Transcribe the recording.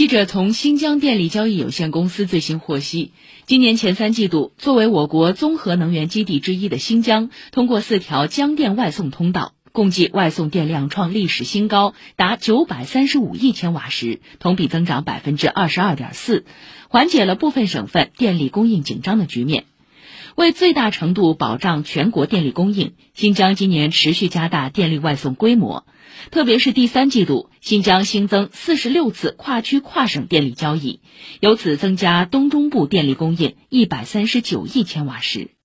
记者从新疆电力交易有限公司最新获悉，今年前三季度，作为我国综合能源基地之一的新疆，通过四条江电外送通道，共计外送电量创历史新高，达九百三十五亿千瓦时，同比增长百分之二十二点四，缓解了部分省份电力供应紧张的局面。为最大程度保障全国电力供应，新疆今年持续加大电力外送规模，特别是第三季度，新疆新增四十六次跨区跨省电力交易，由此增加东中部电力供应一百三十九亿千瓦时。